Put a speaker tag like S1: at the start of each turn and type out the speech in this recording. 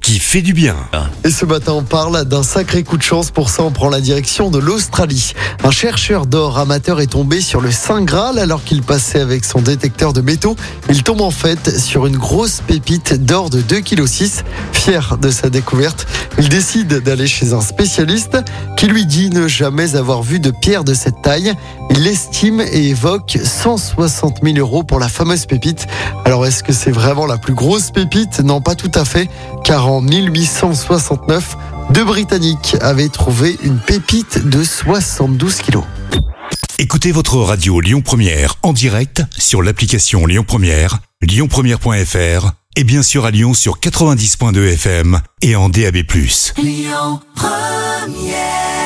S1: qui fait du bien.
S2: Et ce matin, on parle d'un sacré coup de chance. Pour ça, on prend la direction de l'Australie. Un chercheur d'or amateur est tombé sur le Saint Graal alors qu'il passait avec son détecteur de métaux. Il tombe en fait sur une grosse pépite d'or de 2,6 kg. Fier de sa découverte, il décide d'aller chez un spécialiste qui lui dit ne jamais avoir vu de pierre de cette taille. Il l'estime et évoque 160 000 euros pour la fameuse pépite. Alors est-ce que c'est vraiment la plus grosse pépite? Non, pas tout à fait, car en 1869, deux Britanniques avaient trouvé une pépite de 72 kilos.
S1: Écoutez votre radio Lyon Première en direct sur l'application Lyon Première, lyonpremière.fr et bien sûr à Lyon sur 90.2 FM et en DAB+.
S3: Lyon Première